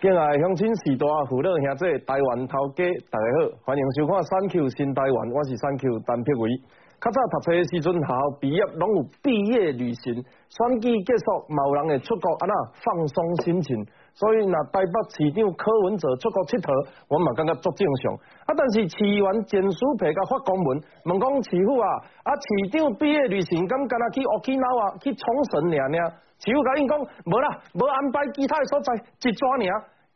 敬爱乡亲、士大父老兄弟、台湾头家，大家好，欢迎收看《三 Q 新台湾》，我是三 Q 陈碧伟。较早读册的时阵，学校毕业拢有毕业旅行，选举结束，有人会出国安那放松心情。所以，那台北市长柯文哲出国佚佗，我嘛感觉足正常。啊，但是市员简书培甲发公文，问讲市府啊，啊市长毕业旅行，敢敢若去奥基纳啊，去冲绳尔尔？市府甲因讲，无啦，无安排其他的所在，一抓尔。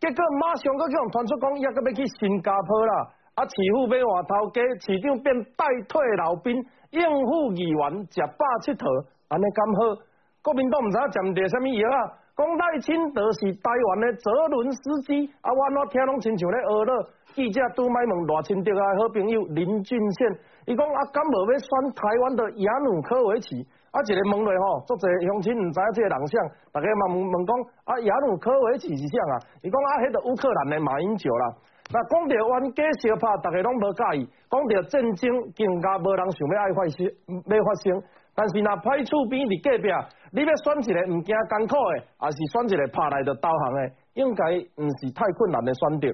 结果马上佫叫人传出讲，也佫要去新加坡啦。啊，市府要换头家，市长变代退老兵，应付议员食饱佚佗，安尼敢好？国民党毋知影占着什么药啊？讲赖清德是台湾的泽伦斯基，啊，我怎听拢亲像咧学了。记者拄卖问赖清德的好朋友林俊宪，伊讲啊，敢无要选台湾的雅努科维奇？啊，一个问落吼，足侪乡亲毋知影这个人像，大家嘛问问讲啊，亚努科维奇是啥啊？伊讲啊，迄个乌克兰的马英九啦。那讲到冤家相拍，大家拢无介意；讲到战争，更加无人想要爱发生，要发生。但是若派出边伫隔壁，你要选一个唔惊艰苦的，还是选一个拍来就导航的，应该唔是太困难的选择。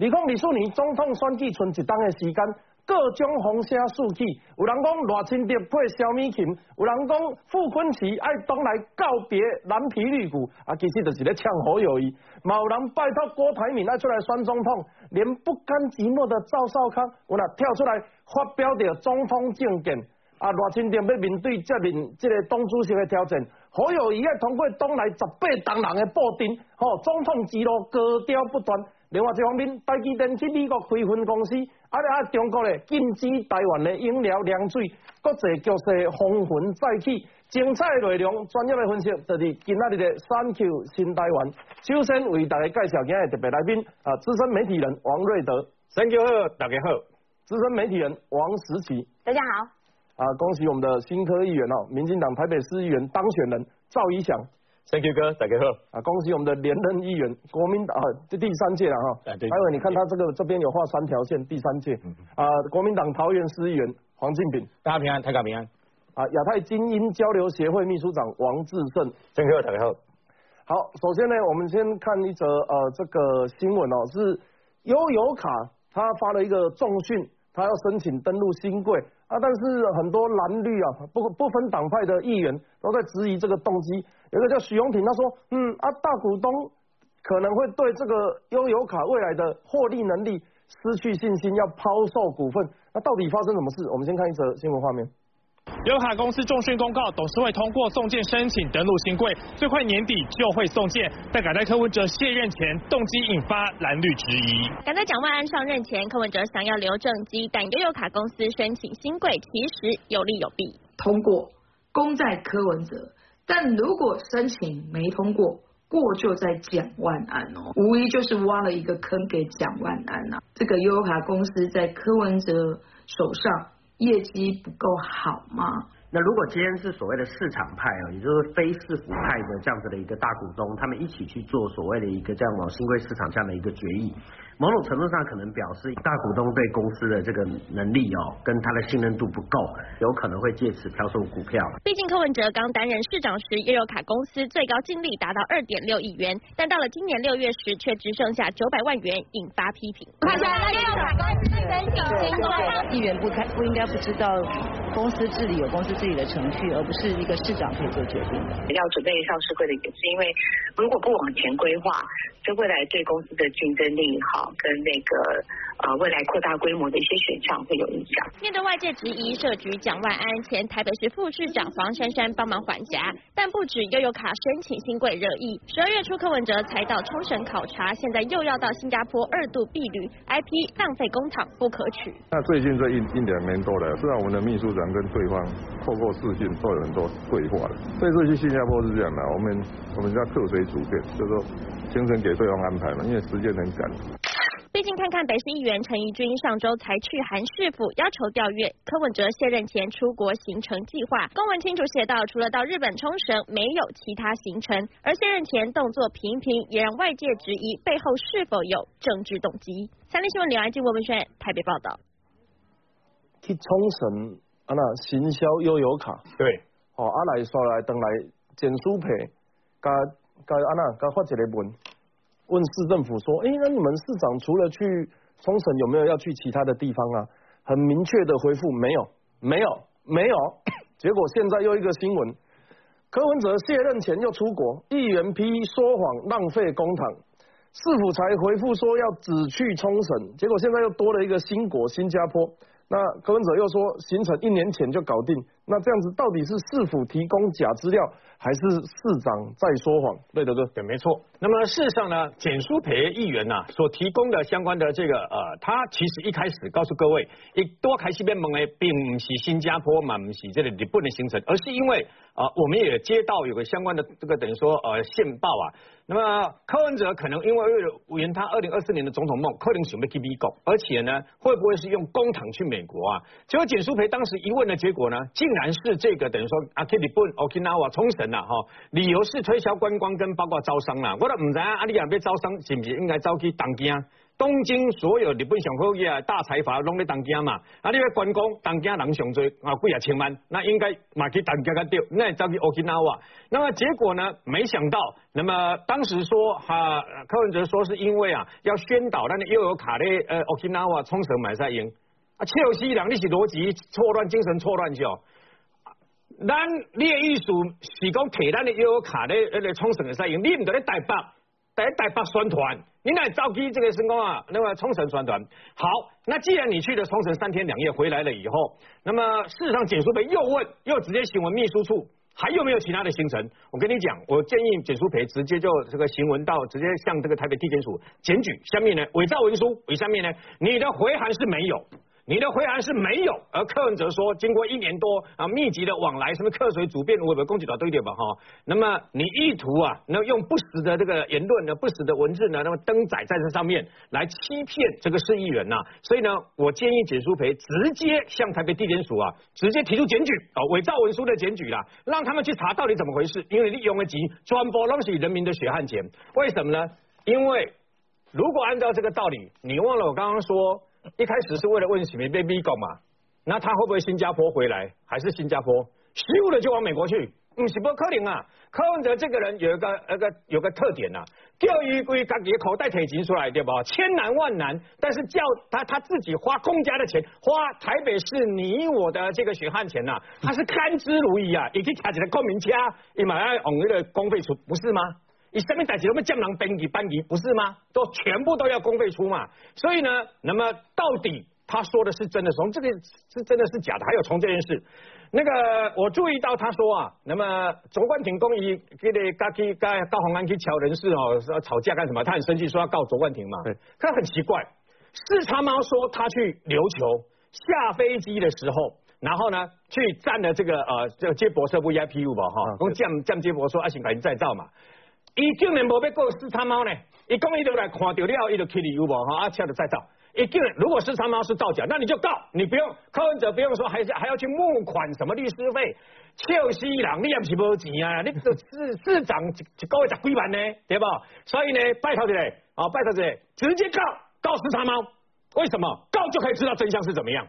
二零二四年总统选举剩一档的时间，各种风声四起，有人讲赖清德配小米琴，有人讲傅昆萁爱东来告别蓝皮绿骨，啊，其实就是咧抢好友谊。嘛有人拜托郭台铭爱出来选总统，连不甘寂寞的赵少康，有那跳出来发表着总统政见。啊，赖清德要面对接任这个党主席的挑战，好友谊要通过东来十八党人的布阵，吼，总统之路高调不断。另外一方面，台积电去美国开分公司，啊咧啊中国咧禁止台湾的饮料凉水，国际局势风云再起，精彩内容专业的分析，就是今仔日的三 Q 新台湾。首先为大家介绍今日特别来宾，啊，资深媒体人王瑞德。Thank you，大家好。资深媒体人王时奇。大家好。啊，恭喜我们的新科议员哦，民进党台北市议员当选人赵怡翔。Thank you 哥，大家好。啊，恭喜我们的连任议员，国民党啊，这第三届了哈。哎，对。还有你看他这个这边有画三条线，第三届。啊，国民党桃园市议员黄敬炳。大家平安，大家平安。啊，亚太精英交流协会秘书长王志胜。Thank you，大家好。好，首先呢，我们先看一则呃这个新闻哦，是悠游卡他发了一个重讯。他要申请登录新贵啊，但是很多蓝绿啊不不分党派的议员都在质疑这个动机。有个叫许荣平，他说，嗯啊，大股东可能会对这个悠游卡未来的获利能力失去信心，要抛售股份。那到底发生什么事？我们先看一则新闻画面。优卡公司重讯公告，董事会通过送件申请登录新贵，最快年底就会送件。但赶在柯文哲卸任前，动机引发蓝绿质疑。赶在蒋万安上任前，柯文哲想要留政绩，但悠游卡公司申请新贵，其实有利有弊。通过，功在柯文哲；但如果申请没通过，过就在蒋万安哦，无疑就是挖了一个坑给蒋万安呐。这个悠游卡公司在柯文哲手上。业绩不够好吗？那如果今天是所谓的市场派啊，也就是非市府派的这样子的一个大股东，他们一起去做所谓的一个这样往新规市场这样的一个决议。某种程度上可能表示大股东对公司的这个能力哦，跟他的信任度不够，有可能会借此抛售股票。毕竟柯文哲刚担任市长时，悠游卡公司最高净利达到二点六亿元，但到了今年六月时，却只剩下九百万元，引发批评。看一下悠游卡公司申请员不开不应该不知道公司治理有公司治理的程序，而不是一个市长可以做决定的。要准备上市会的也是因为，如果不往前规划，这未来对公司的竞争力好。跟那个呃未来扩大规模的一些选项会有影响。面对外界质疑，社局蒋万安前台北市副市长黄珊珊帮忙缓颊，但不止悠游卡申请新贵热议。十二月初柯文哲才到冲绳考察，现在又要到新加坡二度避旅，IP 浪费公帑不可取。那最近这一一两年多了，虽然我们的秘书长跟对方透过视讯都有很多对话了，这次去新加坡是这样的，我们我们叫客随主便，就是说行程给对方安排嘛，因为时间很赶。毕竟，看看北市议员陈怡君上周才去韩市府要求调阅柯文哲卸任前出国行程计划，公文清楚写到，除了到日本冲绳，没有其他行程。而卸任前动作频频，也让外界质疑背后是否有政治动机。三立新闻刘安静、郭文轩台北报道。去冲绳啊那行销悠游卡，对，哦啊来刷来登来简书皮，加加啊那加发一个文。问市政府说，哎，那你们市长除了去冲绳，有没有要去其他的地方啊？很明确的回复，没有，没有，没有。结果现在又一个新闻，柯文哲卸任前又出国，议员批说谎，浪费公帑，市府才回复说要只去冲绳，结果现在又多了一个新国新加坡。那柯文哲又说行程一年前就搞定，那这样子到底是市府提供假资料，还是市长在说谎？对的，对，对，没错。那么事实上呢，简书培议员呐所提供的相关的这个呃，他其实一开始告诉各位，一多开西边门诶，并不是新加坡嘛，不是这里你不能形成，而是因为啊，我们也接到有个相关的这个等于说呃线报啊。那么柯文哲可能因为为了圆他二零二四年的总统梦，可能想被 K B 搞，而且呢，会不会是用公帑去美国啊？结果简书培当时一问的结果呢，竟然是这个等于说啊，去日本 Okinawa 冲绳了哈，理由是推销观光跟包括招商啦。我都唔知啊，阿里亚被招商是不是应该招去东京？东京所有日本上好嘅大财阀拢在东京嘛，啊，你要观光东京人上多啊，贵啊千万，那应该嘛去东京个对，那招去 Okinawa。那么结果呢？没想到，那么当时说哈，柯文哲说是因为啊，要宣导，那又有卡咧呃 Okinawa 冲绳买赛赢啊，切尔西人你是逻辑错乱，精神错乱去哦。咱你的意思是讲铁咱的又有卡的那个冲绳的赛赢，你唔得咧台北。在台北宣传，你来召集这个什么啊？那么冲绳宣传好，那既然你去了冲绳三天两夜回来了以后，那么事实上简书培又问，又直接询问秘书处还有没有其他的行程？我跟你讲，我建议简书培直接就这个行文到直接向这个台北地检署检举，下面呢伪造文书，为下面呢你的回函是没有。你的回函是没有，而柯文哲说，经过一年多啊密集的往来，什么客随主便，我们攻击到对点吧哈。那么你意图啊，那用不实的这个言论呢，不实的文字呢，那么登载在这上面来欺骗这个市议员呐。所以呢，我建议简书培直接向台北地检署啊，直接提出检举啊，伪造文书的检举啦，让他们去查到底怎么回事。因为利用的急，传播东西人民的血汗钱，为什么呢？因为如果按照这个道理，你忘了我刚刚说。一开始是为了问许梅被逼搞嘛，那他会不会新加坡回来？还是新加坡咻的就往美国去？嗯，是不可能啊！柯文哲这个人有一个、那个、有个特点呐，钓鱼归自己口袋提钱出来对吧？千难万难，但是叫他他自己花公家的钱，花台北市你我的这个血汗钱呐，他是甘之如饴啊！已经卡起了公民家，你马上往那个公费出，不是吗？你上面逮起那么江郎班级班级不是吗？都全部都要公费出嘛。所以呢，那么到底他说的是真的，从这个是真的是假的？还有从这件事，那个我注意到他说啊，那么卓冠廷公益给你刚去跟高鸿安去敲人事哦，说吵架干什么？他很生气，说要告卓冠廷嘛。对，他很奇怪，是他妈说他去琉球下飞机的时候，然后呢去占了这个呃这个接驳车 VIP 五吧哈，用降降接驳说阿行赶紧再造嘛。伊竟然无要过视察猫呢？伊讲伊就来看到了，伊就去理由无哈，啊，车就再造。伊竟然如果视察猫是造假，那你就告，你不用柯文哲不用说，还是还要去募款什么律师费？笑死人，你也不是无钱啊！你这市市长一一个月十几万呢，对不？所以呢，拜托一下，啊，拜托一下，直接告告视察猫，为什么？告就可以知道真相是怎么样。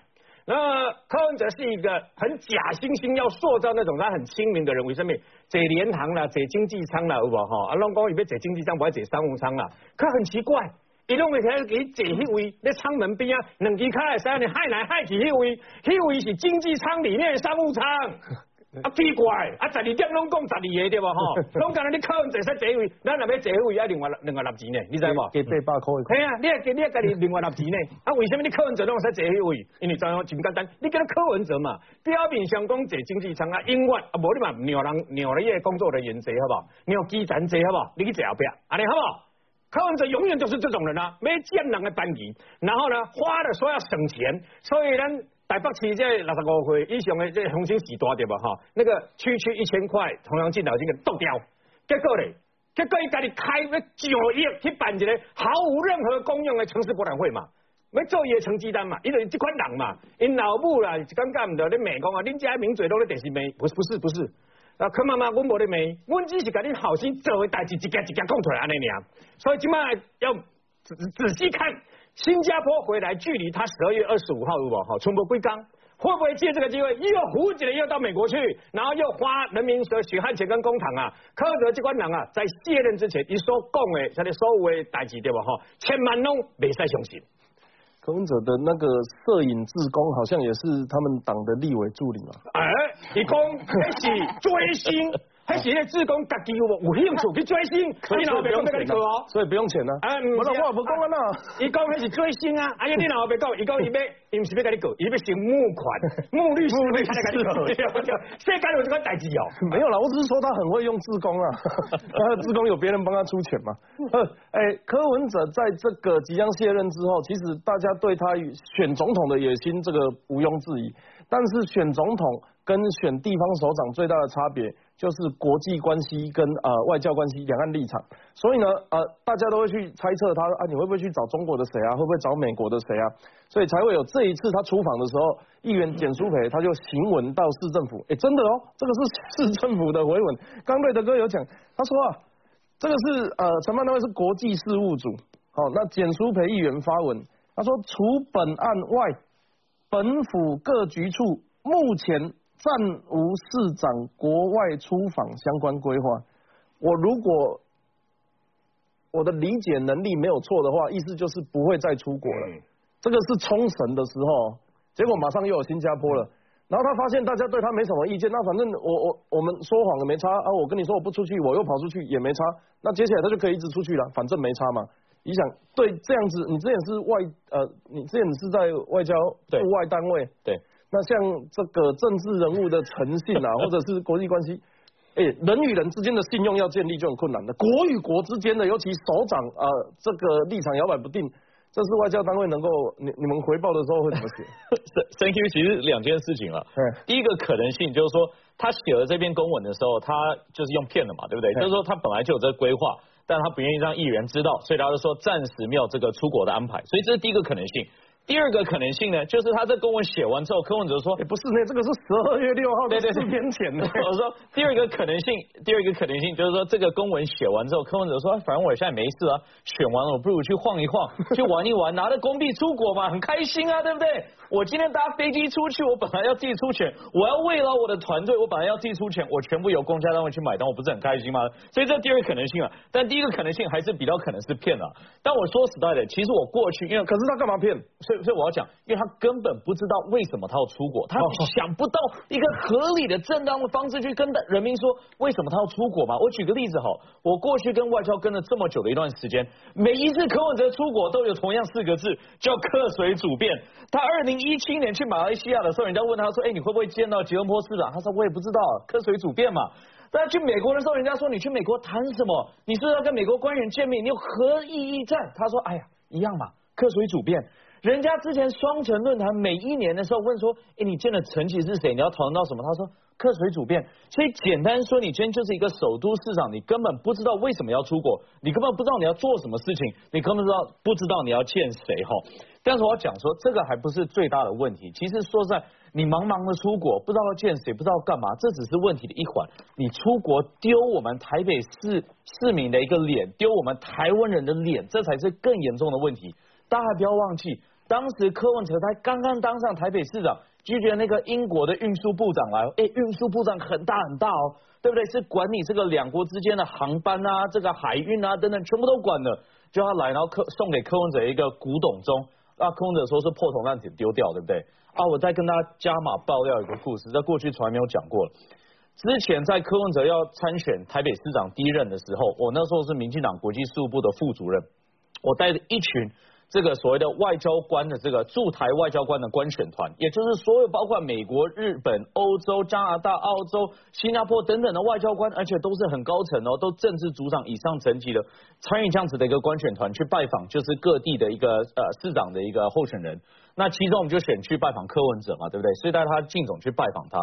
那柯文哲是一个很假惺惺要塑造那种他很亲民的人，为什么？坐联航啦，坐经济舱啦，有无哈？啊，拢讲伊要坐经济舱，不要坐商务舱啦。可很奇怪，伊拢会开始给坐迄位咧舱门边啊，两只脚来使你害来害去，迄位迄位是经济舱里面商务舱。啊奇怪，啊十二点拢讲十二个对不吼？拢讲你可能坐说这位，咱若要坐迄位要另外另外纳钱呢？你知无？给八百块。系啊，你也给你也给你另外纳钱呢？啊，为什么你柯文哲拢说坐迄位？因为怎样？真简单，你跟他柯文哲嘛，表面上讲坐经济舱啊，永远啊无你嘛鸟人鸟了伊工作的原则好不好？鸟基层坐好不好？你去坐后壁，安尼好不好？柯文哲永远就是这种人啊，没见人的班级，然后呢花了说要省钱，所以呢。台北市这六十五岁以上的这红星时大对吧？哈，那个区区一千块，同样进到这个剁掉，结果嘞，结果伊家己开了九亿去办一个毫无任何功用的城市博览会嘛，要做伊的成绩单嘛，因为这款人嘛，因老母啦，刚刚唔到咧骂讲啊，恁家名嘴都咧电视骂，不是不是不是，啊，柯妈妈，阮无咧骂，阮只是甲恁后生做的代志一件一件讲出来安尼尔，所以今麦要仔仔细看。新加坡回来，距离他十二月二十五号，如果哈，从不归刚会不会借这个机会又胡几个又到美国去，然后又花人民的血汗钱跟公帑啊？柯文哲这关人啊，在卸任之前，一所讲的，他的所有的代志对吧？哈，千万拢未使相信。柯文哲的那个摄影志工好像也是他们党的立委助理嘛？哎，你讲那是追星，还是那志工家己有有兴趣去追星？你老别讲这个错哦，所以不用钱呢。哎，我老我不讲啊那，伊讲那是追星啊，哎呀，你老别讲，伊讲伊要，伊不是要跟你搞，伊要先募款，募律师费才跟你搞。世界有这个代志哦？没有啦，我只是说他很会用自工啊，他的志工有别人帮他出钱嘛。呃，哎，柯文哲在这个即将卸任之后，其实大家对他选总统的野心这个毋庸置疑，但是选总统跟选地方首长最大的差别就是国际关系跟呃外交关系、两岸立场。所以呢，呃，大家都会去猜测他啊，你会不会去找中国的谁啊？会不会找美国的谁啊？所以才会有这一次他出访的时候，议员简书培他就行文到市政府，哎，真的哦，这个是市政府的回文。刚瑞德哥有讲，他说啊，这个是呃承办单位是国际事务组，好，那简书培议员发文。他说：“除本案外，本府各局处目前暂无市长国外出访相关规划。我如果我的理解能力没有错的话，意思就是不会再出国了。这个是冲绳的时候，结果马上又有新加坡了。然后他发现大家对他没什么意见，那反正我我我们说谎也没差啊。我跟你说我不出去，我又跑出去也没差。那接下来他就可以一直出去了，反正没差嘛。”你想对这样子，你之前是外呃，你之前是在外交驻外单位，对，那像这个政治人物的诚信啊，或者是国际关系，哎，人与人之间的信用要建立就很困难的，国与国之间的，尤其首长啊，这个立场摇摆不定，这是外交单位能够你你们回报的时候会怎么写？Thank you，其实两件事情了，第一个可能性就是说，他写了这篇公文的时候，他就是用骗的嘛，对不对？就是说他本来就有这个规划。但他不愿意让议员知道，所以他就说暂时没有这个出国的安排，所以这是第一个可能性。第二个可能性呢，就是他这公文写完之后，柯文哲说，不是呢这个是十二月六号对对四天前的。我说第二个可能性，第二个可能性就是说这个公文写完之后，柯文哲说，反正我现在没事啊，选完了我不如去晃一晃，去玩一玩，拿着公币出国嘛，很开心啊，对不对？我今天搭飞机出去，我本来要自己出钱，我要为了我的团队，我本来要自己出钱，我全部由公家单位去买单，我不是很开心吗？所以这第二个可能性啊，但第一个可能性还是比较可能是骗了。但我说实在的，其实我过去，因为可是他干嘛骗？所以所以我要讲，因为他根本不知道为什么他要出国，他想不到一个合理的、正当的方式去跟人民说为什么他要出国嘛。我举个例子哈，我过去跟外交跟了这么久的一段时间，每一次柯文哲出国都有同样四个字，叫客随主便。他二零一七年去马来西亚的时候，人家问他说：“哎，你会不会见到吉隆坡市长？”他说：“我也不知道，客随主便嘛。”但去美国的时候，人家说：“你去美国谈什么？你是要跟美国官员见面？你有何意义在？”他说：“哎呀，一样嘛，客随主便。”人家之前双城论坛每一年的时候问说：“哎，你见的陈奇是谁？你要讨论到什么？”他说：“客随主便。”所以简单说，你今天就是一个首都市长，你根本不知道为什么要出国，你根本不知道你要做什么事情，你根本不知道不知道你要见谁哈。但是我要讲说，这个还不是最大的问题。其实说在你茫茫的出国，不知道要见谁，不知道干嘛，这只是问题的一环。你出国丢我们台北市市民的一个脸，丢我们台湾人的脸，这才是更严重的问题。大家不要忘记，当时柯文哲他刚刚当上台北市长，拒绝那个英国的运输部长来，哎，运输部长很大很大哦，对不对？是管理这个两国之间的航班啊，这个海运啊等等，全部都管的。叫他来，然后柯送给柯文哲一个古董钟。啊，空者说是破铜烂铁丢掉，对不对？啊，我再跟大家加码爆料一个故事，在过去从来没有讲过。之前在柯文哲要参选台北市长第一任的时候，我那时候是民进党国际事务部的副主任，我带着一群。这个所谓的外交官的这个驻台外交官的官选团，也就是所有包括美国、日本、欧洲、加拿大、澳洲、新加坡等等的外交官，而且都是很高层哦，都政治组长以上层级的，参与这样子的一个官选团去拜访，就是各地的一个呃市长的一个候选人。那其中我们就选去拜访柯文哲嘛，对不对？所以带他进总去拜访他。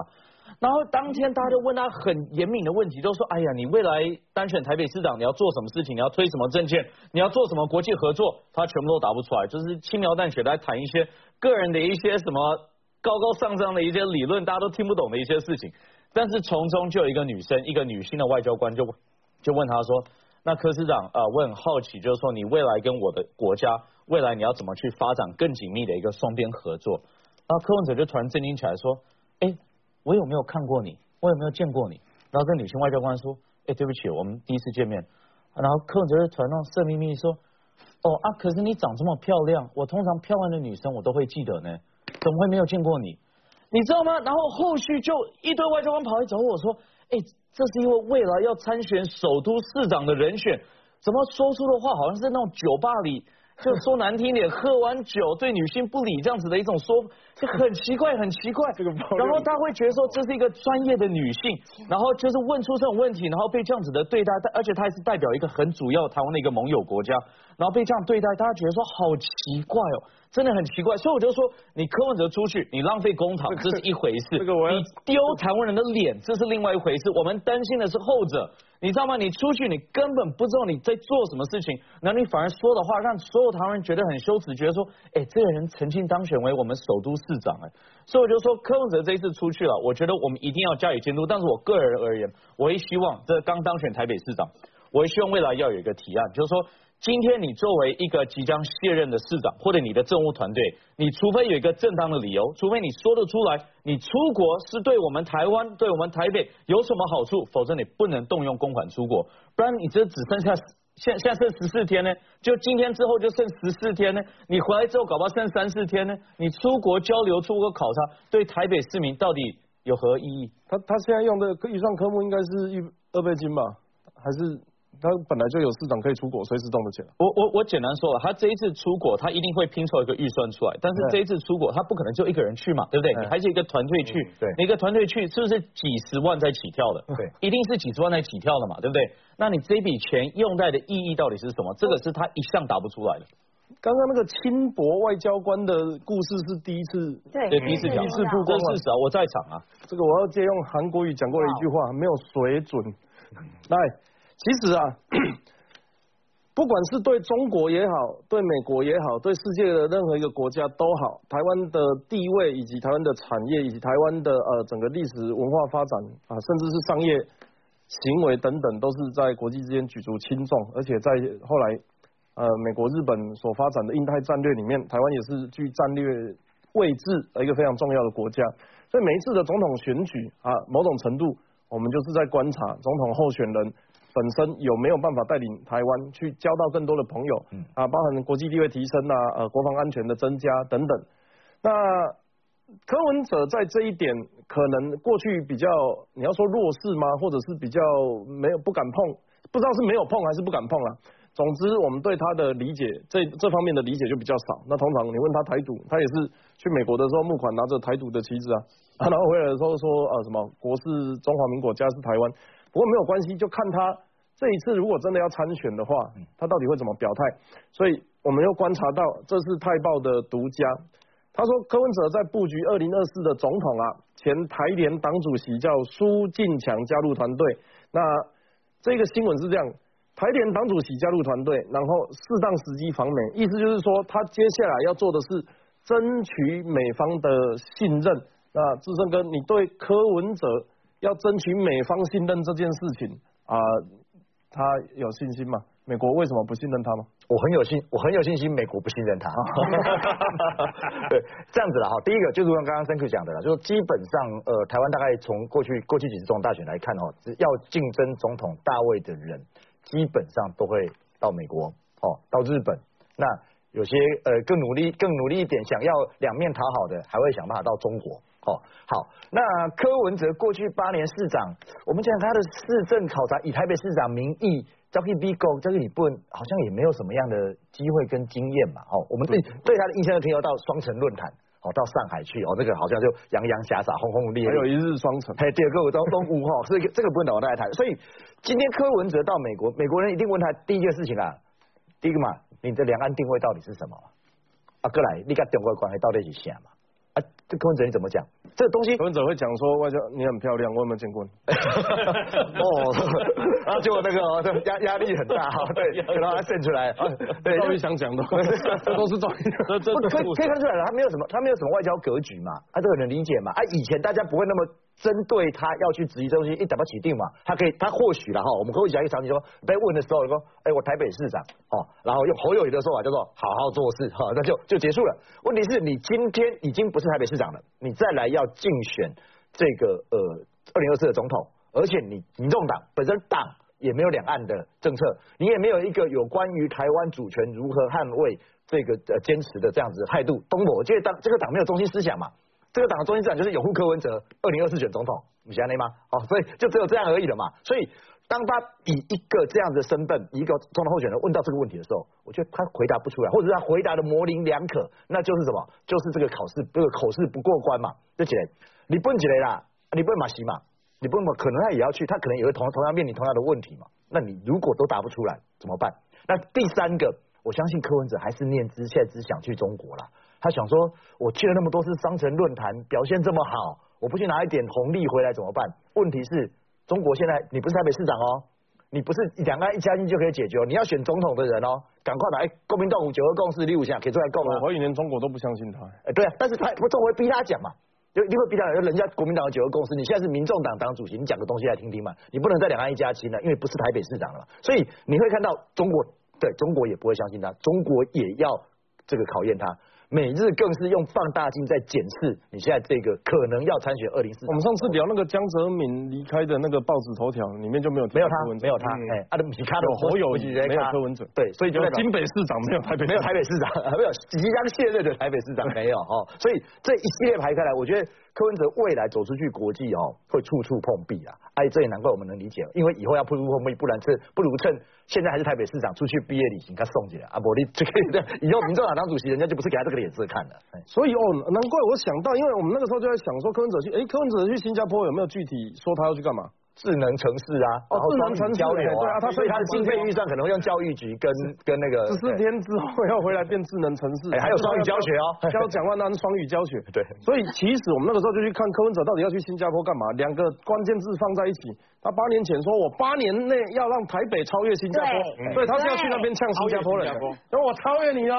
然后当天大家就问他很严敏的问题，都说：“哎呀，你未来当选台北市长，你要做什么事情？你要推什么政见？你要做什么国际合作？”他全部都答不出来，就是轻描淡写来谈一些个人的一些什么高高上上的一些理论，大家都听不懂的一些事情。但是从中就有一个女生，一个女性的外交官就就问他说：“那柯市长啊，我很好奇，就是说你未来跟我的国家未来你要怎么去发展更紧密的一个双边合作？”然后柯文哲就突然震惊起来说，哎，我有没有看过你？我有没有见过你？然后跟女性外交官说，哎，对不起，我们第一次见面。然后柯文哲就突然那种色眯眯说，哦啊，可是你长这么漂亮，我通常漂亮的女生我都会记得呢，怎么会没有见过你？你知道吗？然后后续就一堆外交官跑来找我说，哎，这是因为未来要参选首都市长的人选，怎么说出的话好像是那种酒吧里。就说难听点，喝完酒对女性不理这样子的一种说，就很奇怪，很奇怪。这个，然后他会觉得说这是一个专业的女性，然后就是问出这种问题，然后被这样子的对待，而且他还是代表一个很主要台湾的一个盟友国家，然后被这样对待，大家觉得说好奇怪哦，真的很奇怪。所以我就说，你柯文哲出去，你浪费公帑，这是一回事；你丢台湾人的脸，这是另外一回事。我们担心的是后者。你知道吗？你出去，你根本不知道你在做什么事情，那你反而说的话让所有台湾人觉得很羞耻，觉得说，哎，这个人曾经当选为我们首都市长，哎，所以我就说柯文哲这一次出去了，我觉得我们一定要加以监督。但是我个人而言，我也希望这刚当选台北市长，我也希望未来要有一个提案，就是说。今天你作为一个即将卸任的市长，或者你的政务团队，你除非有一个正当的理由，除非你说得出来，你出国是对我们台湾、对我们台北有什么好处，否则你不能动用公款出国。不然你这只剩下现现在剩十四天呢，就今天之后就剩十四天呢，你回来之后搞不好剩三四天呢，你出国交流、出国考察，对台北市民到底有何意义？他他现在用的预算科目应该是一二倍金吧，还是？他本来就有市长可以出国，随时动得起来。我我我简单说了，他这一次出国，他一定会拼凑一个预算出来。但是这一次出国，他不可能就一个人去嘛，对不对？你还是一个团队去，对，一个团队去，是不是几十万在起跳的？对，一定是几十万在起跳的嘛，对不对？那你这笔钱用在的意义到底是什么？这个是他一向答不出来的。刚刚那个轻薄外交官的故事是第一次，对，第一次第一次曝光事实啊，我在场啊。这个我要借用韩国语讲过的一句话，没有水准。来，其实啊。不管是对中国也好，对美国也好，对世界的任何一个国家都好，台湾的地位以及台湾的产业以及台湾的呃整个历史文化发展啊，甚至是商业行为等等，都是在国际之间举足轻重。而且在后来呃美国、日本所发展的印太战略里面，台湾也是具战略位置的一个非常重要的国家。所以每一次的总统选举啊，某种程度我们就是在观察总统候选人。本身有没有办法带领台湾去交到更多的朋友？嗯啊，包含国际地位提升啊，呃，国防安全的增加等等。那柯文哲在这一点可能过去比较，你要说弱势吗？或者是比较没有不敢碰？不知道是没有碰还是不敢碰啊。总之，我们对他的理解，这这方面的理解就比较少。那通常你问他台独，他也是去美国的时候募款拿着台独的旗子啊，然后回来的时候说呃什么国是中华民国，家是台湾。不过没有关系，就看他。这一次如果真的要参选的话，他到底会怎么表态？所以我们又观察到，这是泰报的独家。他说柯文哲在布局二零二四的总统啊，前台联党主席叫苏进强加入团队。那这个新闻是这样：台联党主席加入团队，然后适当时机访美，意思就是说他接下来要做的是争取美方的信任。那志胜哥，你对柯文哲要争取美方信任这件事情啊？他有信心吗？美国为什么不信任他吗？我很有信，我很有信心，美国不信任他。对，这样子了哈。第一个就是像刚刚 Thank you 讲的了，就是基本上呃，台湾大概从过去过去几次总统大选来看哦，只要竞争总统大位的人，基本上都会到美国哦，到日本。那有些呃更努力更努力一点，想要两面讨好的，还会想办法到中国。哦，好，那柯文哲过去八年市长，我们讲他的市政考察，以台北市长名义交给 B 狗，这个你不能，好像也没有什么样的机会跟经验嘛。哦，我们对对他的印象就停留到双城论坛，哦，到上海去，哦，这个好像就洋洋洒洒、轰轰烈烈，还有一日双城，还有第二个我都东吴哈，所以这个不能我再来谈。所以今天柯文哲到美国，美国人一定问他第一件事情啊，第一个嘛，你的两岸定位到底是什么？啊，哥来，你跟中国关系到底是啥嘛？啊，这柯文哲你怎么讲？这个东西，柯文哲会讲说外交你很漂亮，我有没有见过你？哦，然后结果那个压压力很大哈，对，然后他渗出来，对，终于想讲的，这都是终于，这可以可以看出来了，他没有什么，他没有什么外交格局嘛，他，这个能理解嘛？啊，以前大家不会那么针对他要去质疑这东西，一打不起定嘛，他可以，他或许了哈，我们可以讲一个场景说，被问的时候说，哎，我台北市长哦，然后用侯友谊的说法叫做好好做事哈，那就就结束了。问题是你今天已经不是台北市长了，你再来要竞选这个呃二零二四的总统，而且你民众党本身党也没有两岸的政策，你也没有一个有关于台湾主权如何捍卫这个呃坚持的这样子的态度。东我觉得党这个党没有中心思想嘛。这个党的中心思想就是拥护柯文哲，二零二四选总统，你相信吗？哦，所以就只有这样而已了嘛。所以当他以一个这样的身份，一个总统候选人问到这个问题的时候，我觉得他回答不出来，或者是他回答的模棱两可，那就是什么？就是这个考试这个口试不过关嘛。这几类，你问几类啦？你问马西嘛？你问嘛？可能他也要去，他可能也会同同样面临同样的问题嘛。那你如果都答不出来怎么办？那第三个，我相信柯文哲还是念之切之想去中国了。他想说，我去了那么多次商城论坛，表现这么好，我不去拿一点红利回来怎么办？问题是，中国现在你不是台北市长哦，你不是两岸一家亲就可以解决，你要选总统的人哦，赶快来，国民党五九二共识六项可以出来够吗？我怀疑连中国都不相信他。哎，对啊，但是他不中国会逼他讲嘛，就一定会逼他，人家国民党的九二共识，你现在是民众党党主席，你讲个东西来听听嘛，你不能在两岸一家亲了，因为不是台北市长了，所以你会看到中国对中国也不会相信他，中国也要这个考验他。每日更是用放大镜在检视你现在这个可能要参选二零四。我们上次聊那个江泽民离开的那个报纸头条里面就没有没有他没有他哎，阿德米卡的侯友谊没有柯文哲。对，所以就金北市长没有台北没有台北市长。没有即将卸任的台北市长没有哦，所以这一系列排开来，我觉得柯文哲未来走出去国际哦会处处碰壁啊，哎这也难怪我们能理解，因为以后要碰碰壁，不然趁不如趁现在还是台北市长出去毕业旅行他送起来啊，不你这个以后民众党当主席，人家就不是给他这个脸色看的。所以哦，难怪我想到，因为我们那个时候就在想说，柯文哲去，哎，柯文哲去新加坡有没有具体说他要去干嘛？智能城市啊，哦，智能城市交流啊，他所以他的经费预算可能会用教育局跟跟那个十四天之后要回来变智能城市，还有双语教学哦，教蒋万安双语教学。对，所以其实我们那个时候就去看柯文哲到底要去新加坡干嘛，两个关键字放在一起。他八年前说我八年内要让台北超越新加坡，所以他是要去那边呛新加坡人，然后我超越你哦，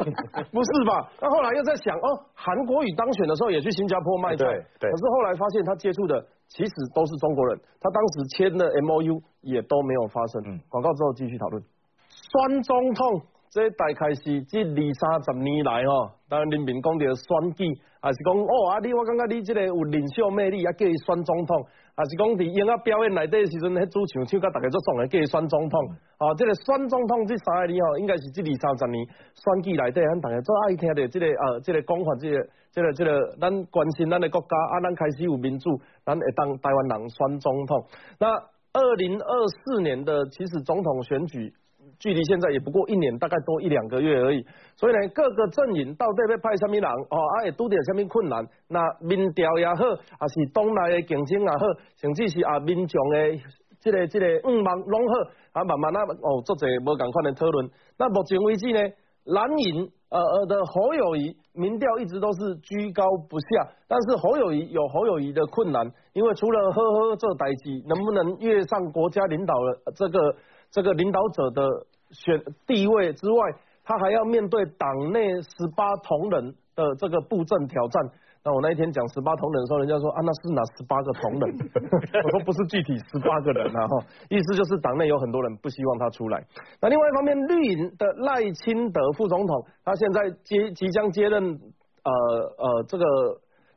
不是吧？那后来又在想哦，韩国瑜当选的时候也去新加坡卖菜，对，可是后来发现他接触的其实都是中国人，他当时签的 M O U 也都没有发生。广告之后继续讨论。选总统这大概是这二三十年来哦，当然人民讲的选举，还是讲哦啊你我感觉你这个有领袖魅力，啊叫伊选总统。还是讲伫音乐表演内底时阵，迄主唱唱甲大家做爽的，叫伊选总统。哦，这个选总统这三个字吼，应该是这二三十年选举内底，咱大家最爱听的，这个呃，这个讲法，这个这个这个，咱关心咱的国家啊，咱开始有民主，咱会当台湾人选总统。那二零二四年的其实总统选举。距离现在也不过一年，大概多一两个月而已。所以呢，各个阵营到底要派什么人哦，啊，会拄着什么困难？那民调也好，还是党内的竞争也好，甚至是啊民众的这个这个五望拢好，啊慢慢啊哦做者无共款的讨论。那目前为止呢，蓝营呃呃的侯友谊民调一直都是居高不下，但是侯友谊有侯友谊的困难，因为除了呵呵这代际，能不能跃上国家领导的这个？这个领导者的选地位之外，他还要面对党内十八同仁的这个布阵挑战。那我那一天讲十八同仁的时候，人家说啊，那是哪十八个同仁？我说不是具体十八个人啊，哈，意思就是党内有很多人不希望他出来。那另外一方面，绿营的赖清德副总统，他现在接即将接任呃呃这个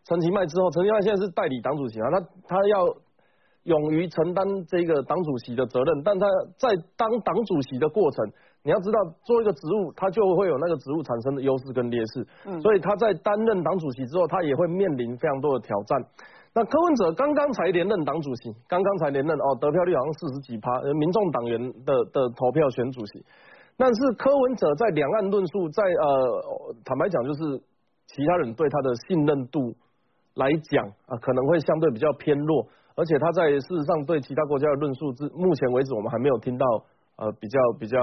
陈其迈之后，陈其迈现在是代理党主席啊，他他要。勇于承担这个党主席的责任，但他在当党主席的过程，你要知道做一个职务，他就会有那个职务产生的优势跟劣势。嗯，所以他在担任党主席之后，他也会面临非常多的挑战。那柯文哲刚刚才连任党主席，刚刚才连任哦，得票率好像四十几趴，民众党员的的投票选主席。但是柯文哲在两岸论述，在呃坦白讲，就是其他人对他的信任度来讲啊，可能会相对比较偏弱。而且他在事实上对其他国家的论述，至目前为止我们还没有听到呃比较比较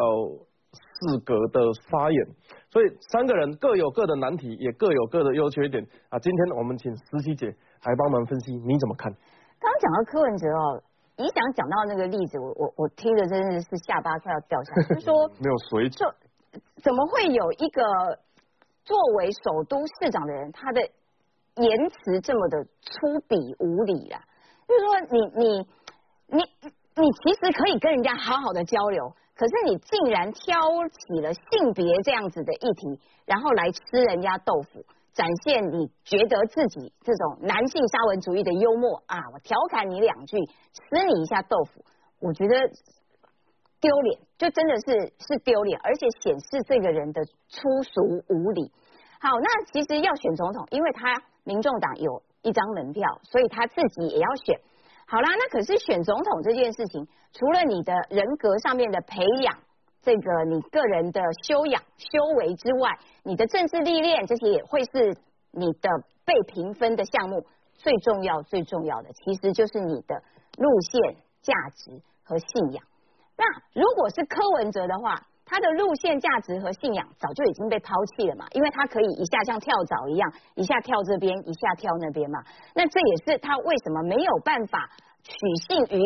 适格的发言，所以三个人各有各的难题，也各有各的优缺点啊。今天我们请实习姐来帮忙分析，你怎么看？刚刚讲到柯文哲哦，你想讲到那个例子，我我我听着真的是下巴快要掉下来，就说 没有水准，怎么会有一个作为首都市长的人，他的言辞这么的粗鄙无礼啊。就是说，你你你你其实可以跟人家好好的交流，可是你竟然挑起了性别这样子的议题，然后来吃人家豆腐，展现你觉得自己这种男性沙文主义的幽默啊！我调侃你两句，吃你一下豆腐，我觉得丢脸，就真的是是丢脸，而且显示这个人的粗俗无礼。好，那其实要选总统，因为他民众党有一张门票，所以他自己也要选。好啦，那可是选总统这件事情，除了你的人格上面的培养，这个你个人的修养、修为之外，你的政治历练这些也会是你的被评分的项目。最重要、最重要的，其实就是你的路线、价值和信仰。那如果是柯文哲的话，他的路线、价值和信仰早就已经被抛弃了嘛，因为他可以一下像跳蚤一样，一下跳这边，一下跳那边嘛。那这也是他为什么没有办法取信于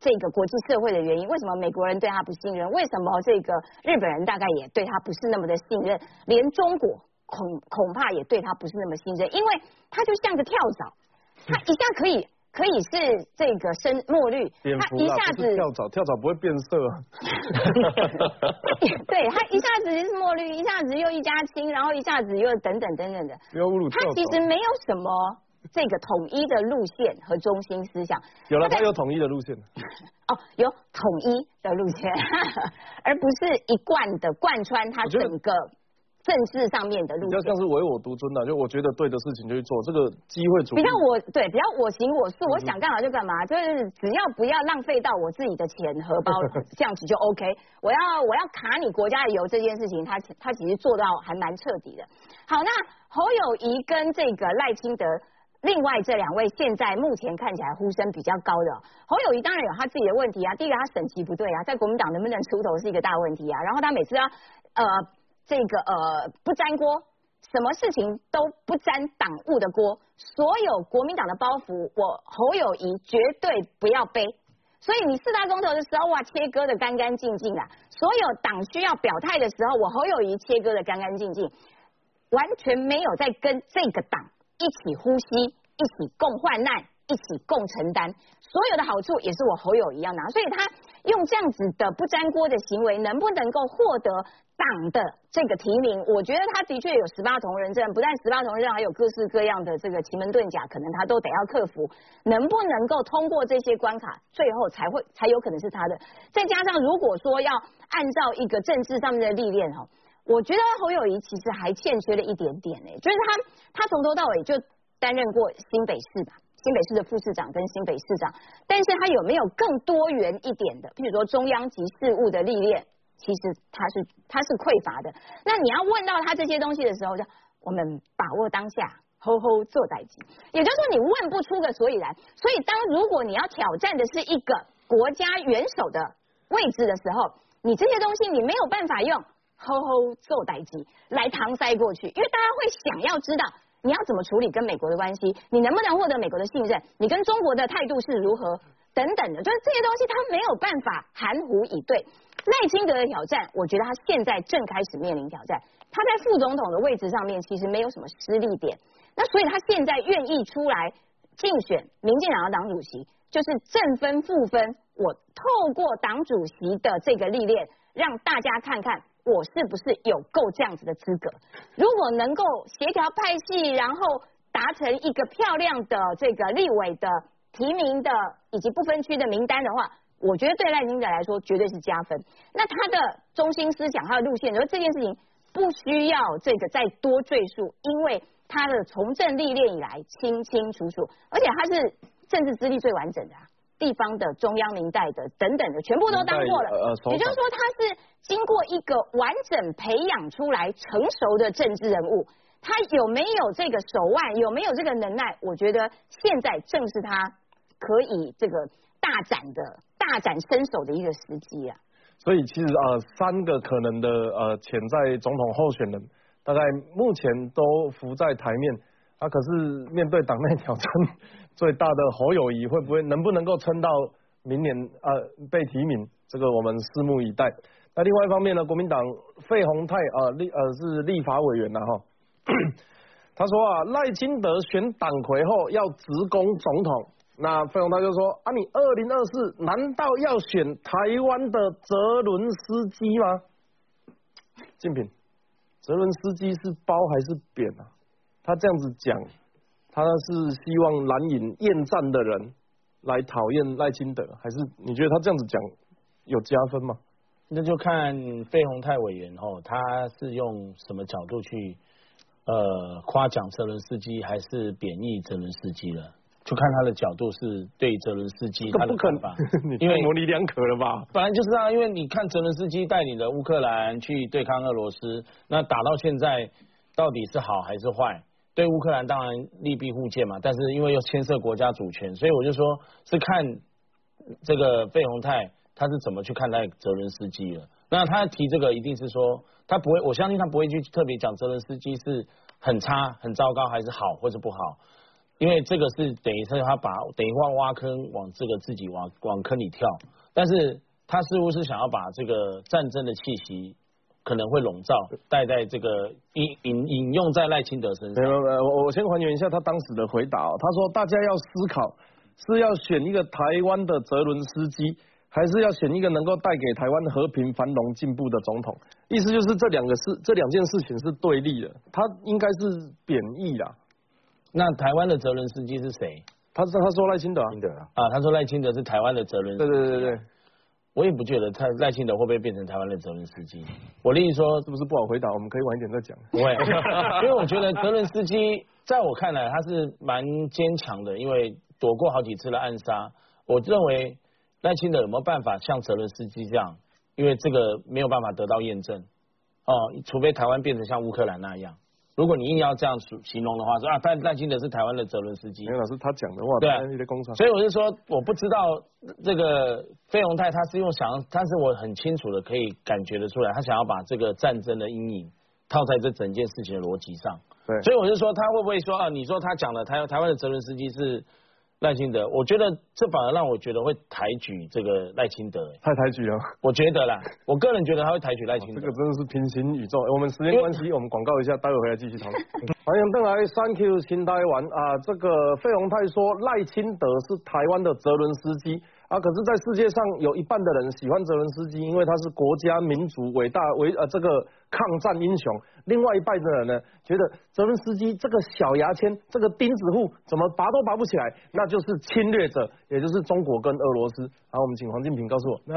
这个国际社会的原因。为什么美国人对他不信任？为什么这个日本人大概也对他不是那么的信任？连中国恐恐怕也对他不是那么信任，因为他就像个跳蚤，他一下可以。可以是这个深墨绿，他一下子跳蚤，跳蚤不会变色啊。对它一下子是墨绿，一下子又一家亲，然后一下子又等等等等的。它其实没有什么这个统一的路线和中心思想。有了，它有统一的路线。哦，有统一的路线，而不是一贯的贯穿它整个。政治上面的路线，比较像是唯我独尊的，就我觉得对的事情就去做，这个机会主义。比较我对，比较我行我素，我想干嘛就干嘛，就是只要不要浪费到我自己的钱荷包，这样子就 OK。我要我要卡你国家的油这件事情，他他其实做到还蛮彻底的。好，那侯友谊跟这个赖清德，另外这两位现在目前看起来呼声比较高的，侯友谊当然有他自己的问题啊，第一个他审期不对啊，在国民党能不能出头是一个大问题啊，然后他每次要呃。这个呃不沾锅，什么事情都不沾党务的锅，所有国民党的包袱，我侯友谊绝对不要背。所以你四大公投的时候哇，切割的干干净净啊，所有党需要表态的时候，我侯友谊切割的干干净净，完全没有在跟这个党一起呼吸，一起共患难，一起共承担，所有的好处也是我侯友谊要拿，所以他用这样子的不沾锅的行为，能不能够获得？党的这个提名，我觉得他的确有十八铜人证，不但十八铜人证，还有各式各样的这个奇门遁甲，可能他都得要克服。能不能够通过这些关卡，最后才会才有可能是他的。再加上如果说要按照一个政治上面的历练哈，我觉得侯友谊其实还欠缺了一点点呢，就是他他从头到尾就担任过新北市吧，新北市的副市长跟新北市长，但是他有没有更多元一点的，譬如说中央级事务的历练？其实他是他是匮乏的，那你要问到他这些东西的时候，就我们把握当下，吼吼做代机，也就是说你问不出个所以然。所以当如果你要挑战的是一个国家元首的位置的时候，你这些东西你没有办法用吼吼做代机来搪塞过去，因为大家会想要知道你要怎么处理跟美国的关系，你能不能获得美国的信任，你跟中国的态度是如何等等的，就是这些东西他没有办法含糊以对。赖清德的挑战，我觉得他现在正开始面临挑战。他在副总统的位置上面其实没有什么失利点，那所以他现在愿意出来竞选民进党的党主席，就是正分负分。我透过党主席的这个历练，让大家看看我是不是有够这样子的资格。如果能够协调派系，然后达成一个漂亮的这个立委的提名的以及不分区的名单的话。我觉得对赖清德来说绝对是加分。那他的中心思想、他的路线，说这件事情不需要这个再多赘述，因为他的从政历练以来清清楚楚，而且他是政治资历最完整的，地方的、中央明代的等等的，全部都当过了。也就是说，他是经过一个完整培养出来成熟的政治人物。他有没有这个手腕？有没有这个能耐？我觉得现在正是他可以这个大展的。大展身手的一个时机啊！所以其实呃，三个可能的呃潜在总统候选人，大概目前都浮在台面。啊，可是面对党内挑战最大的侯友谊，会不会能不能够撑到明年呃被提名？这个我们拭目以待。那另外一方面呢，国民党费鸿泰啊立呃是立法委员呐哈，他说啊，赖清德选党魁后要直攻总统，那费鸿泰就说啊，你二零二四难道要选台湾的泽伦斯基吗？静平，泽伦斯基是褒还是贬啊？他这样子讲，他是希望蓝营厌战的人来讨厌赖清德，还是你觉得他这样子讲有加分吗？那就看费鸿泰委员哦，他是用什么角度去呃夸奖泽伦斯基，还是贬义泽伦斯基了？就看他的角度是对泽伦斯基他的看法，因为模棱两可了吧？本来就是啊，因为你看泽伦斯基带领的乌克兰去对抗俄罗斯，那打到现在到底是好还是坏？对乌克兰当然利弊互见嘛，但是因为又牵涉国家主权，所以我就说是看这个费鸿泰他是怎么去看待泽伦斯基了。那他提这个一定是说他不会，我相信他不会去特别讲泽伦斯基是很差、很糟糕，还是好或者不好。因为这个是等于是他把等于挖挖坑往这个自己往往坑里跳，但是他似乎是想要把这个战争的气息可能会笼罩带在这个引引引用在赖清德身上。没有没有，我我先还原一下他当时的回答。他说大家要思考是要选一个台湾的泽伦斯基，还是要选一个能够带给台湾和平繁荣进步的总统？意思就是这两个事这两件事情是对立的，他应该是贬义啦。那台湾的泽伦斯基是谁？他是他说赖清德啊，啊，他说赖清德是台湾的泽伦。对对对对，我也不觉得他赖清德会不会变成台湾的泽伦斯基。我的意思说，是不是不好回答？我们可以晚一点再讲。不会，因为我觉得泽伦斯基在我看来他是蛮坚强的，因为躲过好几次的暗杀。我认为赖清德有没有办法像泽伦斯基这样？因为这个没有办法得到验证哦，除非台湾变成像乌克兰那样。如果你硬要这样形容的话，说啊，但担心的是台湾的泽伦斯基，没老师他讲的话，对啊，所以我是说，我不知道这个费鸿泰他是用想，但是我很清楚的可以感觉得出来，他想要把这个战争的阴影套在这整件事情的逻辑上。对，所以我是说，他会不会说啊？你说他讲的台台湾的泽伦斯基是？赖清德，我觉得这反而让我觉得会抬举这个赖清德，太抬举了。我觉得啦，我个人觉得他会抬举赖清德。这个真的是平行宇宙。我们时间关系，我们广告一下，待会回来继续讨论。欢迎登来，Thank you 新台湾啊！这个费鸿泰说赖清德是台湾的泽伦斯基。啊，可是，在世界上有一半的人喜欢泽伦斯基，因为他是国家民族伟大为呃这个抗战英雄。另外一半的人呢，觉得泽伦斯基这个小牙签，这个钉子户怎么拔都拔不起来，那就是侵略者，也就是中国跟俄罗斯。好，我们请黄敬平告诉我，那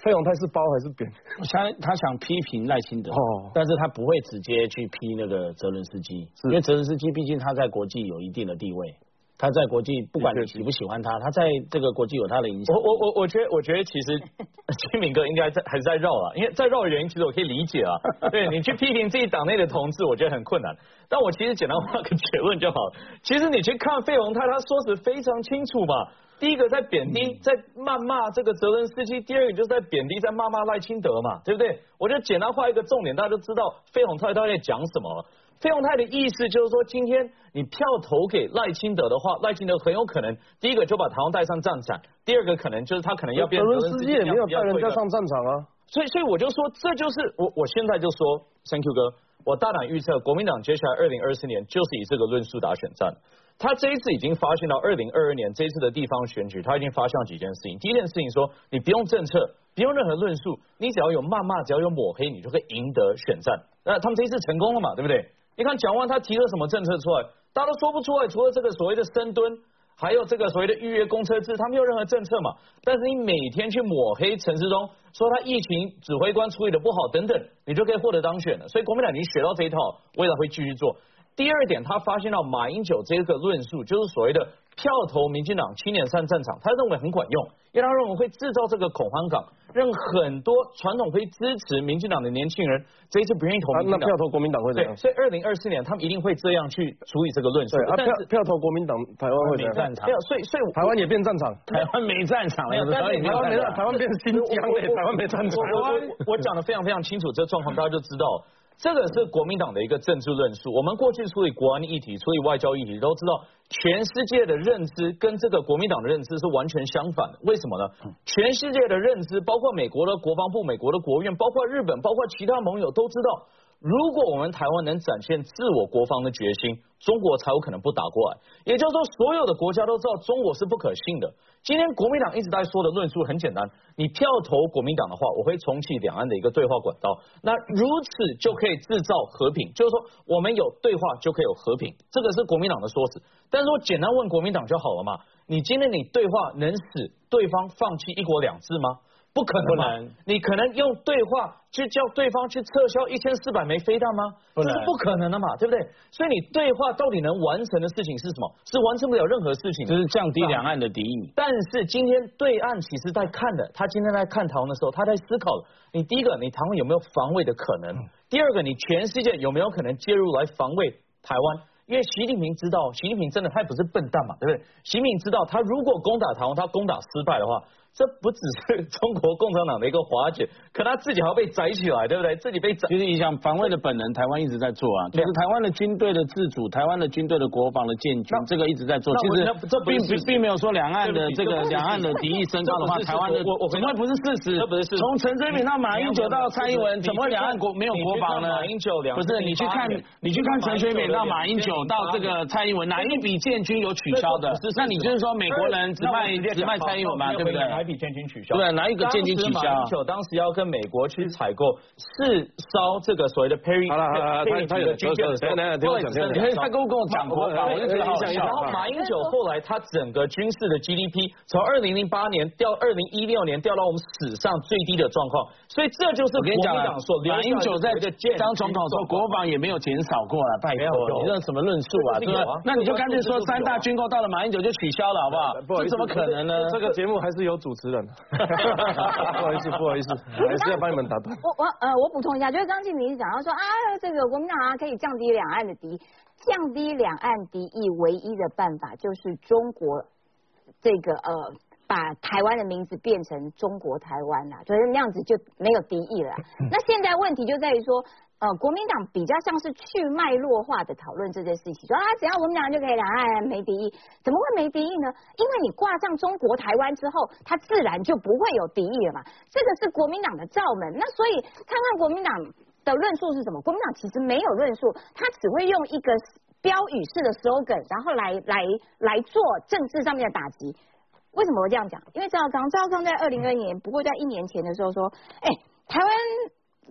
费永泰是包还是扁？他他想批评赖清德，哦，但是他不会直接去批那个泽伦斯基，因为泽伦斯基毕竟他在国际有一定的地位。他在国际不管你喜不喜欢他，他在这个国际有他的影响。我我我我觉得我觉得其实 清明哥应该在还是在绕啊，因为在绕的原因其实我可以理解啊。对你去批评自己党内的同志，我觉得很困难。但我其实简单画个结论就好。其实你去看费鸿泰，他说的非常清楚嘛。第一个在贬低，在谩骂这个泽伦斯基；第二个就是在贬低，在骂骂赖清德嘛，对不对？我就简单画一个重点，大家就知道费鸿泰他在讲什么。费用泰的意思就是说，今天你票投给赖清德的话，赖清德很有可能第一个就把台湾带上战场，第二个可能就是他可能要变成。泽伦斯基也没有带人家上战场啊，所以所以我就说，这就是我我现在就说，Thank you 哥，我大胆预测，国民党接下来二零二四年就是以这个论述打选战。他这一次已经发现到二零二二年这一次的地方选举，他已经发现几件事情。第一件事情说，你不用政策，不用任何论述，你只要有谩骂，只要有抹黑，你就可以赢得选战。那他们这一次成功了嘛，对不对？你看蒋万他提了什么政策出来，大家都说不出来，除了这个所谓的深蹲，还有这个所谓的预约公车制，他没有任何政策嘛。但是你每天去抹黑陈世忠，说他疫情指挥官处理的不好等等，你就可以获得当选了。所以国民党已经学到这一套，未来会继续做。第二点，他发现到马英九这个论述，就是所谓的票投民进党青年上战场，他认为很管用，因为他认为会制造这个恐慌感，让很多传统会支持民进党的年轻人这一次不愿意投民进党。那票投国民党会怎样？所以二零二四年他们一定会这样去处理这个论述。对，票票投国民党，台湾会没战场。所以所以台湾也变战场，台湾没战场了。台湾没战台湾变新疆了，台湾没战场。我我讲的非常非常清楚，这状况大家就知道。这个是国民党的一个政治论述。我们过去处理国安议题、处理外交议题，都知道全世界的认知跟这个国民党的认知是完全相反的。为什么呢？全世界的认知，包括美国的国防部、美国的国务院，包括日本、包括其他盟友，都知道如果我们台湾能展现自我国防的决心，中国才有可能不打过来。也就是说，所有的国家都知道中国是不可信的。今天国民党一直在说的论述很简单，你跳投国民党的话，我会重启两岸的一个对话管道，那如此就可以制造和平。就是说，我们有对话就可以有和平，这个是国民党的说辞。但是我简单问国民党就好了嘛？你今天你对话能使对方放弃一国两制吗？不可能嘛！你可能用对话去叫对方去撤销一千四百枚飞弹吗？不这是不可能的嘛，对不对？所以你对话到底能完成的事情是什么？是完成不了任何事情，就是降低两岸的敌意。但是今天对岸其实在看的，他今天在看台湾的时候，他在思考：你第一个，你台湾有没有防卫的可能？第二个，你全世界有没有可能介入来防卫台湾？因为习近平知道，习近平真的他也不是笨蛋嘛，对不对？习近平知道，他如果攻打台湾，他攻打失败的话。这不只是中国共产党的一个滑铁，可他自己还要被宰起来，对不对？自己被宰。其实你想防卫的本能，台湾一直在做啊，就是台湾的军队的自主，台湾的军队的国防的建军，这个一直在做。其实这并并没有说两岸的这个两岸的敌意升高的话，台湾的我怎么会不是事实？这不是事实。从陈水扁到马英九到蔡英文，怎么会两岸国没有国防呢？马英九两不是你去看，你去看陈水扁到马英九到这个蔡英文，哪一笔建军有取消的？那你就是说美国人只卖只卖蔡英文嘛，对不对？笔建军取消？对哪一个建军取消？马英九当时要跟美国去采购四艘这个所谓的 Perry，好了好了，他他有军舰，等等等，听我讲，因为他跟我跟我讲过，我就觉得好笑。然后马英九后来他整个军事的 GDP 从二零零八年掉二零一六年掉到我们史上最低的状况，所以这就是我跟你讲，马英九在当总统时候，国防也没有减少过了，拜托，你这什么论述啊？对吧？那你就干脆说三大军购到了马英九就取消了，好不好？这怎么可能呢？这个节目还是有主持人。不好意思，不好意思，还是要帮你们打断。我我呃，我补充一下，就是张庆明讲到说啊，这个国民党啊可以降低两岸的敌，降低两岸敌意唯一的办法就是中国这个呃把台湾的名字变成中国台湾啦，所以那样子就没有敌意了。那现在问题就在于说。呃，国民党比较像是去脉络化的讨论这件事情，说啊，只要我们两个就可以两岸没敌意，怎么会没敌意呢？因为你挂上中国台湾之后，它自然就不会有敌意了嘛。这个是国民党的罩门。那所以看看国民党的论述是什么？国民党其实没有论述，他只会用一个标语式的 slogan，然后来来来做政治上面的打击。为什么会这样讲？因为赵刚，赵刚在二零二一年，不过在一年前的时候说，哎，台湾。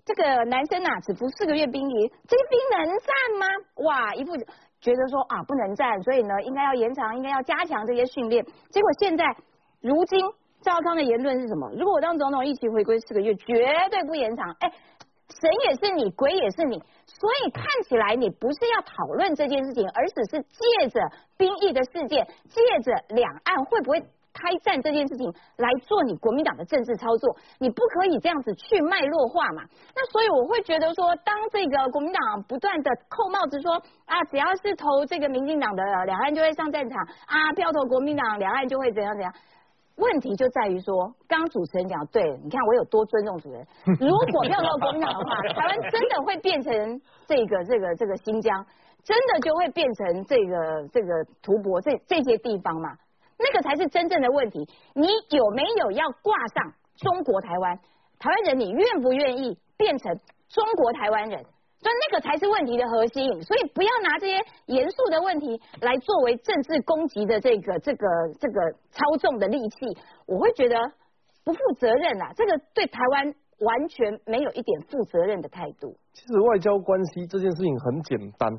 这个男生啊，只服四个月兵役，这些兵能战吗？哇，一副觉得说啊不能战，所以呢应该要延长，应该要加强这些训练。结果现在，如今赵康的言论是什么？如果我当总统，一起回归四个月，绝对不延长。哎，神也是你，鬼也是你，所以看起来你不是要讨论这件事情，而只是借着兵役的事件，借着两岸会不会？开战这件事情来做你国民党的政治操作，你不可以这样子去脉络化嘛？那所以我会觉得说，当这个国民党不断的扣帽子说啊，只要是投这个民进党的两岸就会上战场啊，票投国民党两岸就会怎样怎样。问题就在于说，刚刚主持人讲对，你看我有多尊重主持人。如果票投国民党的话，台湾真的会变成这个这个这个新疆，真的就会变成这个这个图博这这些地方嘛？那个才是真正的问题，你有没有要挂上中国台湾？台湾人，你愿不愿意变成中国台湾人？所以那个才是问题的核心。所以不要拿这些严肃的问题来作为政治攻击的这个、这个、这个操纵的利器。我会觉得不负责任啊！这个对台湾完全没有一点负责任的态度。其实外交关系这件事情很简单，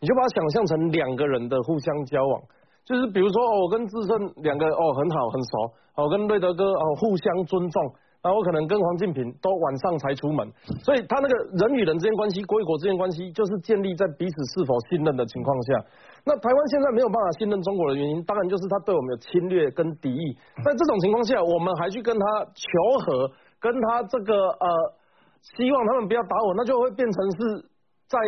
你就把它想象成两个人的互相交往。就是比如说，我跟志胜两个哦很好很熟，哦跟瑞德哥哦互相尊重，然后我可能跟黄敬平都晚上才出门，所以他那个人与人之间关系，国与国之间关系，就是建立在彼此是否信任的情况下。那台湾现在没有办法信任中国的原因，当然就是他对我们有侵略跟敌意。在这种情况下，我们还去跟他求和，跟他这个呃希望他们不要打我，那就会变成是在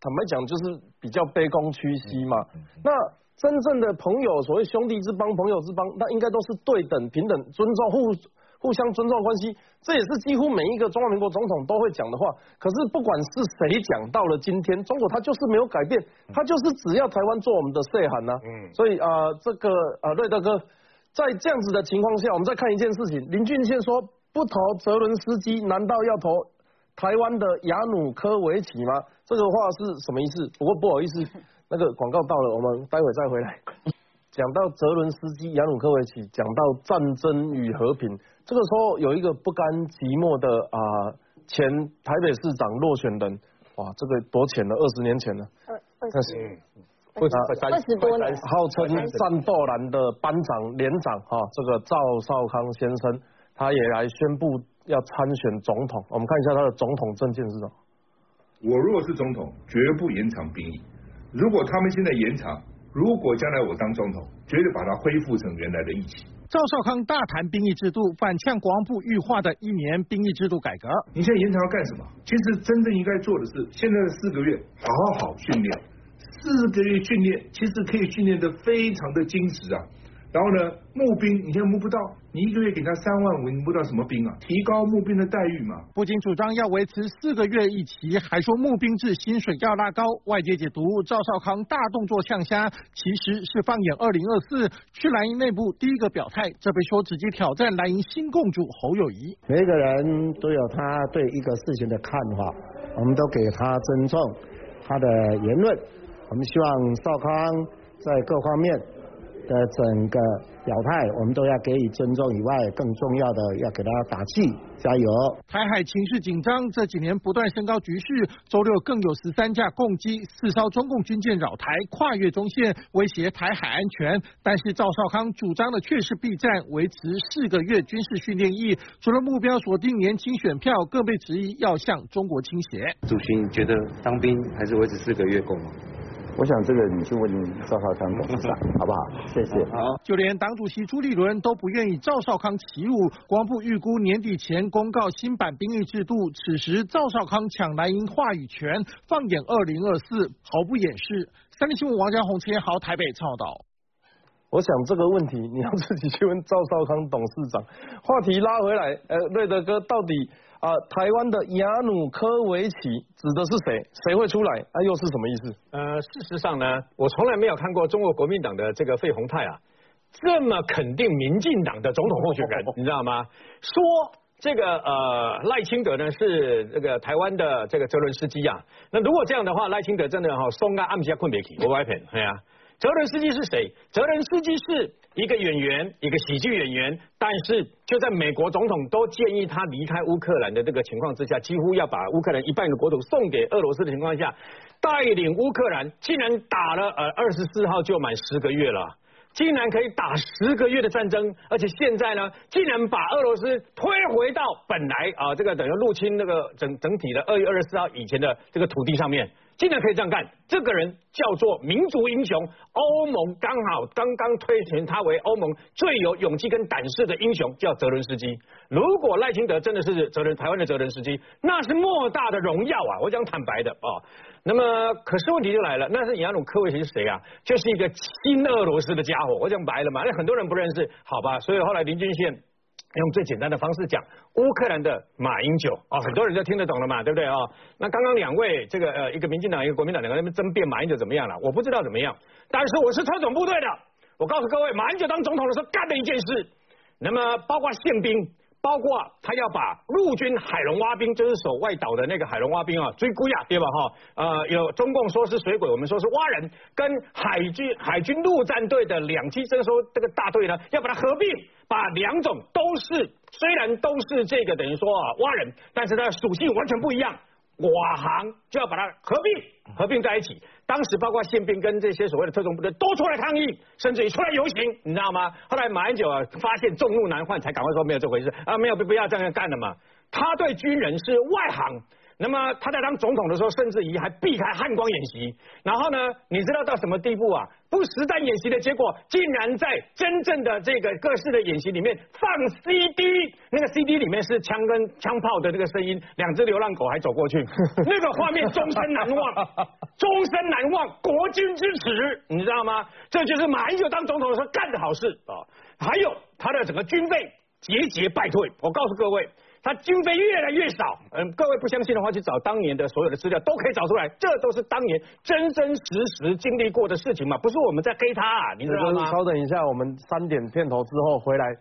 坦白讲就是比较卑躬屈膝嘛。那真正的朋友，所谓兄弟之邦、朋友之邦，那应该都是对等、平等、尊重、互互相尊重关系。这也是几乎每一个中华民国总统都会讲的话。可是不管是谁讲，到了今天，中国他就是没有改变，他就是只要台湾做我们的税函呐。嗯。所以啊，这个啊，瑞德哥，在这样子的情况下，我们再看一件事情：林俊宪说不投泽伦斯基，难道要投台湾的亚努科维奇吗？这个话是什么意思？不过不好意思，那个广告到了，我们待会再回来。讲到泽伦斯基、亚努科维奇，讲到战争与和平，这个时候有一个不甘寂寞的啊前台北市长落选人，哇，这个多前了，二十年前了，二二十。二十。多年，号称战斗蓝的班长、连长哈，这个赵少康先生，他也来宣布要参选总统。我们看一下他的总统证件是什么？我如果是总统，绝不延长兵役。如果他们现在延长，如果将来我当总统，绝对把它恢复成原来的役期。赵少康大谈兵役制度，反呛国防部预化的一年兵役制度改革。你现在延长要干什么？其实真正应该做的是，现在的四个月好好训练。四个月训练，其实可以训练的非常的精实啊。然后呢，募兵你现在募不到，你一个月给他三万五，你募到什么兵啊？提高募兵的待遇嘛。不仅主张要维持四个月一期，还说募兵制薪水要拉高。外界解读赵少康大动作呛虾，其实是放眼二零二四，去蓝营内部第一个表态，这被说直接挑战蓝营新共主侯友谊。每个人都有他对一个事情的看法，我们都给他尊重他的言论。我们希望少康在各方面的整个表态，我们都要给予尊重以外，更重要的要给他打气，加油。台海情势紧张，这几年不断升高局势。周六更有十三架共机、四艘中共军舰扰台，跨越中线，威胁台海安全。但是赵少康主张的却是避战，维持四个月军事训练役。除了目标锁定年轻选票，更被质疑要向中国倾斜。主席，你觉得当兵还是维持四个月够吗？我想这个你去问赵少康董事长好不好？谢谢。好，就连党主席朱立伦都不愿意赵少康起舞。国防部预估年底前公告新版兵役制度，此时赵少康抢蓝营话语权。放眼二零二四，毫不掩饰。三立新闻王家宏、陈豪台北报道。我想这个问题你要自己去问赵少康董事长。话题拉回来，呃，瑞德哥到底？啊，台湾的亚努科维奇指的是谁？谁会出来？啊，又是什么意思？呃，事实上呢，我从来没有看过中国国民党的这个费鸿泰啊，这么肯定民进党的总统候选人，你知道吗？说这个呃赖清德呢是这个台湾的这个泽伦斯基啊，那如果这样的话，赖清德真的哈松啊，暗下困别起，我外骗，对啊。泽连斯基是谁？泽连斯基是一个演员，一个喜剧演员。但是就在美国总统都建议他离开乌克兰的这个情况之下，几乎要把乌克兰一半的国土送给俄罗斯的情况下，带领乌克兰竟然打了呃二十四号就满十个月了，竟然可以打十个月的战争，而且现在呢，竟然把俄罗斯推回到本来啊这个等于入侵那个整整体的二月二十四号以前的这个土地上面。竟然可以这样干，这个人叫做民族英雄，欧盟刚好刚刚推选他为欧盟最有勇气跟胆识的英雄，叫泽伦斯基。如果赖清德真的是泽伦台湾的泽伦斯基，那是莫大的荣耀啊！我讲坦白的啊。那么，可是问题就来了，那是亚努科维奇是谁啊？就是一个亲俄罗斯的家伙。我讲白了嘛，那很多人不认识，好吧？所以后来林俊宪。用最简单的方式讲，乌克兰的马英九啊，很多人就听得懂了嘛，对不对啊？那刚刚两位这个呃，一个民进党，一个国民党，两个人争辩马英九怎么样了？我不知道怎么样，但是我是特种部队的，我告诉各位，马英九当总统的时候干了一件事，那么包括宪兵。包括他要把陆军海龙蛙兵，就是守外岛的那个海龙蛙兵啊，追归啊，对吧哈？呃，有中共说是水鬼，我们说是蛙人，跟海军海军陆战队的两栖征收这个大队呢，要把它合并，把两种都是虽然都是这个等于说啊蛙人，但是它属性完全不一样。瓦航就要把它合并合并在一起，当时包括宪兵跟这些所谓的特种部队都出来抗议，甚至于出来游行，你知道吗？后来马英九啊发现众怒难犯，才赶快说没有这回事啊，没有不不要这样干的嘛。他对军人是外行。那么他在当总统的时候，甚至于还避开汉光演习。然后呢，你知道到什么地步啊？不实战演习的结果，竟然在真正的这个各式的演习里面放 CD，那个 CD 里面是枪跟枪炮的这个声音，两只流浪狗还走过去，那个画面终身难忘，终身难忘，国军之耻，你知道吗？这就是马英九当总统的时候干的好事啊！还有他的整个军费节节败退，我告诉各位。他经费越来越少，嗯，各位不相信的话，去找当年的所有的资料，都可以找出来，这都是当年真真实实经历过的事情嘛，不是我们在黑他，啊，你知道吗？稍等一下，我们三点片头之后回来